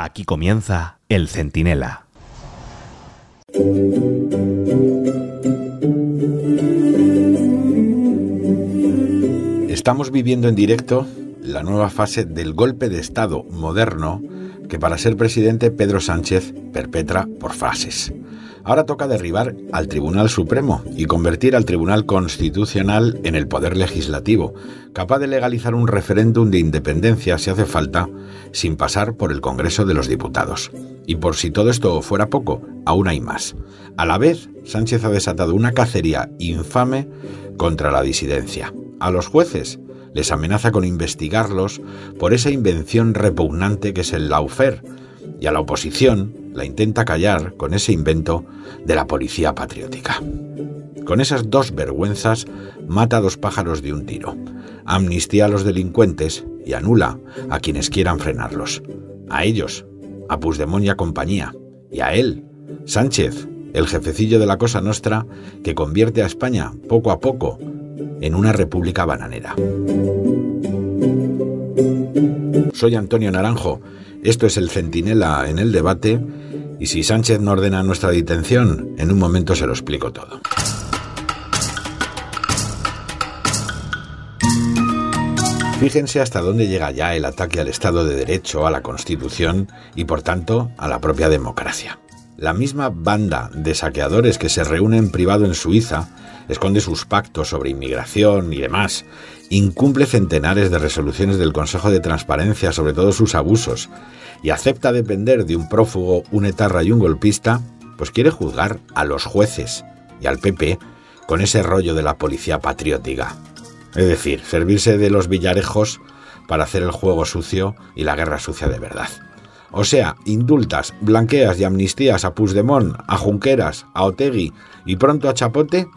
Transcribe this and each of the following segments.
Aquí comienza El Centinela. Estamos viviendo en directo la nueva fase del golpe de Estado moderno que para ser presidente Pedro Sánchez perpetra por fases. Ahora toca derribar al Tribunal Supremo y convertir al Tribunal Constitucional en el poder legislativo, capaz de legalizar un referéndum de independencia si hace falta, sin pasar por el Congreso de los Diputados. Y por si todo esto fuera poco, aún hay más. A la vez, Sánchez ha desatado una cacería infame contra la disidencia. A los jueces les amenaza con investigarlos por esa invención repugnante que es el laufer, y a la oposición la intenta callar con ese invento de la policía patriótica. Con esas dos vergüenzas mata a dos pájaros de un tiro, amnistía a los delincuentes y anula a quienes quieran frenarlos. A ellos, a Puigdemont y a compañía, y a él, Sánchez, el jefecillo de la Cosa Nostra, que convierte a España, poco a poco, en una república bananera. Soy Antonio Naranjo, esto es el Centinela en el debate, y si Sánchez no ordena nuestra detención, en un momento se lo explico todo. Fíjense hasta dónde llega ya el ataque al Estado de Derecho, a la Constitución y por tanto a la propia democracia. La misma banda de saqueadores que se reúne en privado en Suiza esconde sus pactos sobre inmigración y demás, incumple centenares de resoluciones del Consejo de Transparencia sobre todos sus abusos y acepta depender de un prófugo, un etarra y un golpista, pues quiere juzgar a los jueces y al PP con ese rollo de la policía patriótica. Es decir, servirse de los villarejos para hacer el juego sucio y la guerra sucia de verdad. O sea, indultas, blanqueas y amnistías a Puigdemont, a Junqueras, a Otegui y pronto a Chapote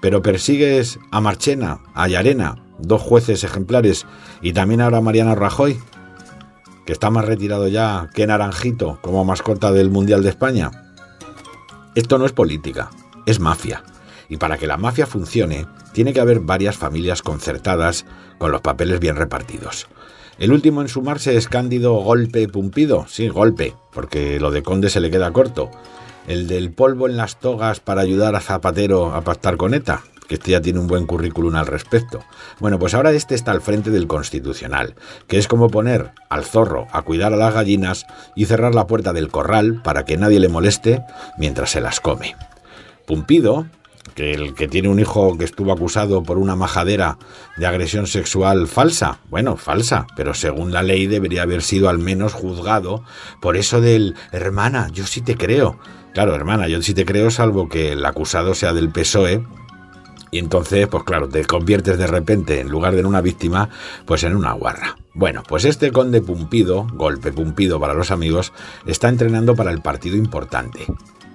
pero persigues a Marchena, a Yarena, dos jueces ejemplares, y también ahora a Mariana Rajoy, que está más retirado ya que Naranjito como mascota del Mundial de España. Esto no es política, es mafia. Y para que la mafia funcione, tiene que haber varias familias concertadas con los papeles bien repartidos. El último en sumarse es Cándido Golpe Pumpido, sí, golpe, porque lo de Conde se le queda corto el del polvo en las togas para ayudar a Zapatero a pactar con ETA, que este ya tiene un buen currículum al respecto. Bueno, pues ahora este está al frente del Constitucional, que es como poner al zorro a cuidar a las gallinas y cerrar la puerta del corral para que nadie le moleste mientras se las come. Pumpido, el que tiene un hijo que estuvo acusado por una majadera de agresión sexual falsa, bueno, falsa, pero según la ley debería haber sido al menos juzgado por eso del hermana, yo sí te creo. Claro, hermana, yo sí te creo, salvo que el acusado sea del PSOE. Y entonces, pues claro, te conviertes de repente, en lugar de en una víctima, pues en una guarra. Bueno, pues este conde Pumpido, golpe Pumpido para los amigos, está entrenando para el partido importante,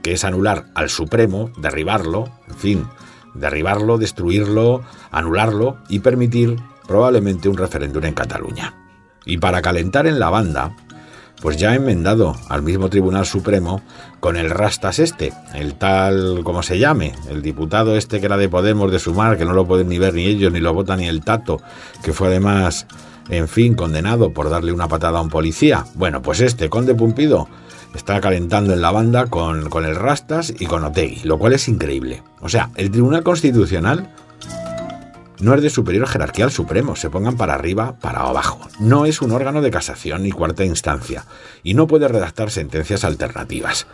que es anular al Supremo, derribarlo, en fin, derribarlo, destruirlo, anularlo y permitir probablemente un referéndum en Cataluña. Y para calentar en la banda, pues ya ha enmendado al mismo Tribunal Supremo con el Rastas este, el tal, como se llame, el diputado este que era de Podemos, de Sumar, que no lo pueden ni ver ni ellos, ni lo vota ni el Tato, que fue además, en fin, condenado por darle una patada a un policía. Bueno, pues este, Conde Pumpido, está calentando en la banda con, con el Rastas y con Otegui, lo cual es increíble. O sea, el Tribunal Constitucional no es de superior jerarquía al Supremo, se pongan para arriba, para abajo. No es un órgano de casación ni cuarta instancia, y no puede redactar sentencias alternativas.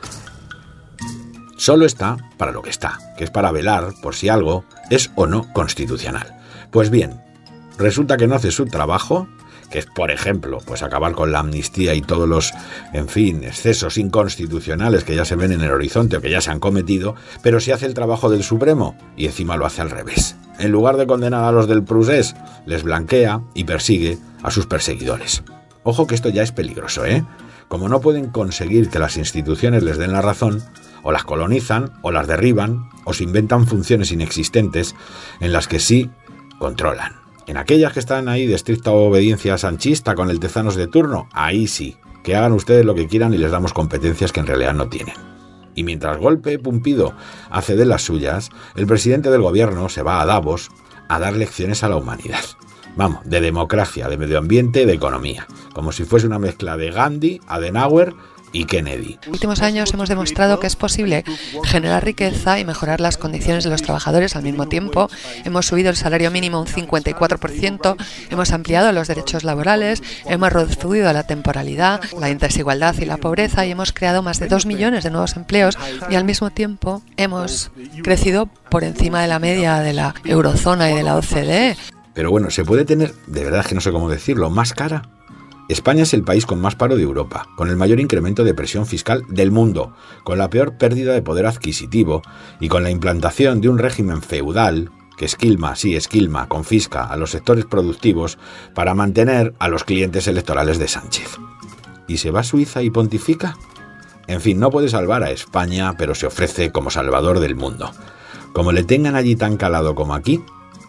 Solo está para lo que está, que es para velar por si algo es o no constitucional. Pues bien, resulta que no hace su trabajo, que es, por ejemplo, pues acabar con la amnistía y todos los, en fin, excesos inconstitucionales que ya se ven en el horizonte o que ya se han cometido, pero si hace el trabajo del Supremo y encima lo hace al revés en lugar de condenar a los del Prusés, les blanquea y persigue a sus perseguidores. Ojo que esto ya es peligroso, ¿eh? Como no pueden conseguir que las instituciones les den la razón, o las colonizan, o las derriban, o se inventan funciones inexistentes en las que sí controlan. En aquellas que están ahí de estricta obediencia sanchista con el tezanos de turno, ahí sí, que hagan ustedes lo que quieran y les damos competencias que en realidad no tienen. Y mientras Golpe Pumpido hace de las suyas, el presidente del gobierno se va a Davos a dar lecciones a la humanidad. Vamos, de democracia, de medio ambiente, de economía. Como si fuese una mezcla de Gandhi, Adenauer y Kennedy. En los últimos años hemos demostrado que es posible generar riqueza y mejorar las condiciones de los trabajadores al mismo tiempo. Hemos subido el salario mínimo un 54%, hemos ampliado los derechos laborales, hemos reducido la temporalidad, la desigualdad y la pobreza y hemos creado más de 2 millones de nuevos empleos y al mismo tiempo hemos crecido por encima de la media de la eurozona y de la OCDE. Pero bueno, ¿se puede tener, de verdad que no sé cómo decirlo, más cara? España es el país con más paro de Europa, con el mayor incremento de presión fiscal del mundo, con la peor pérdida de poder adquisitivo y con la implantación de un régimen feudal que esquilma, sí, esquilma, confisca a los sectores productivos para mantener a los clientes electorales de Sánchez. ¿Y se va a Suiza y pontifica? En fin, no puede salvar a España, pero se ofrece como salvador del mundo. Como le tengan allí tan calado como aquí,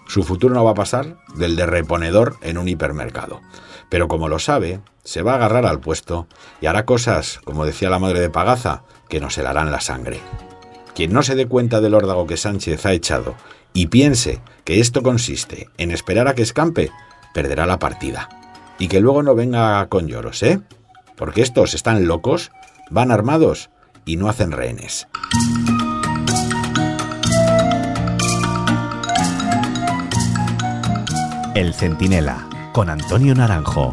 su futuro no va a pasar del de reponedor en un hipermercado. Pero como lo sabe, se va a agarrar al puesto y hará cosas, como decía la madre de Pagaza, que nos helarán la sangre. Quien no se dé cuenta del órdago que Sánchez ha echado y piense que esto consiste en esperar a que escampe, perderá la partida. Y que luego no venga con lloros, ¿eh? Porque estos están locos, van armados y no hacen rehenes. El Centinela con Antonio Naranjo.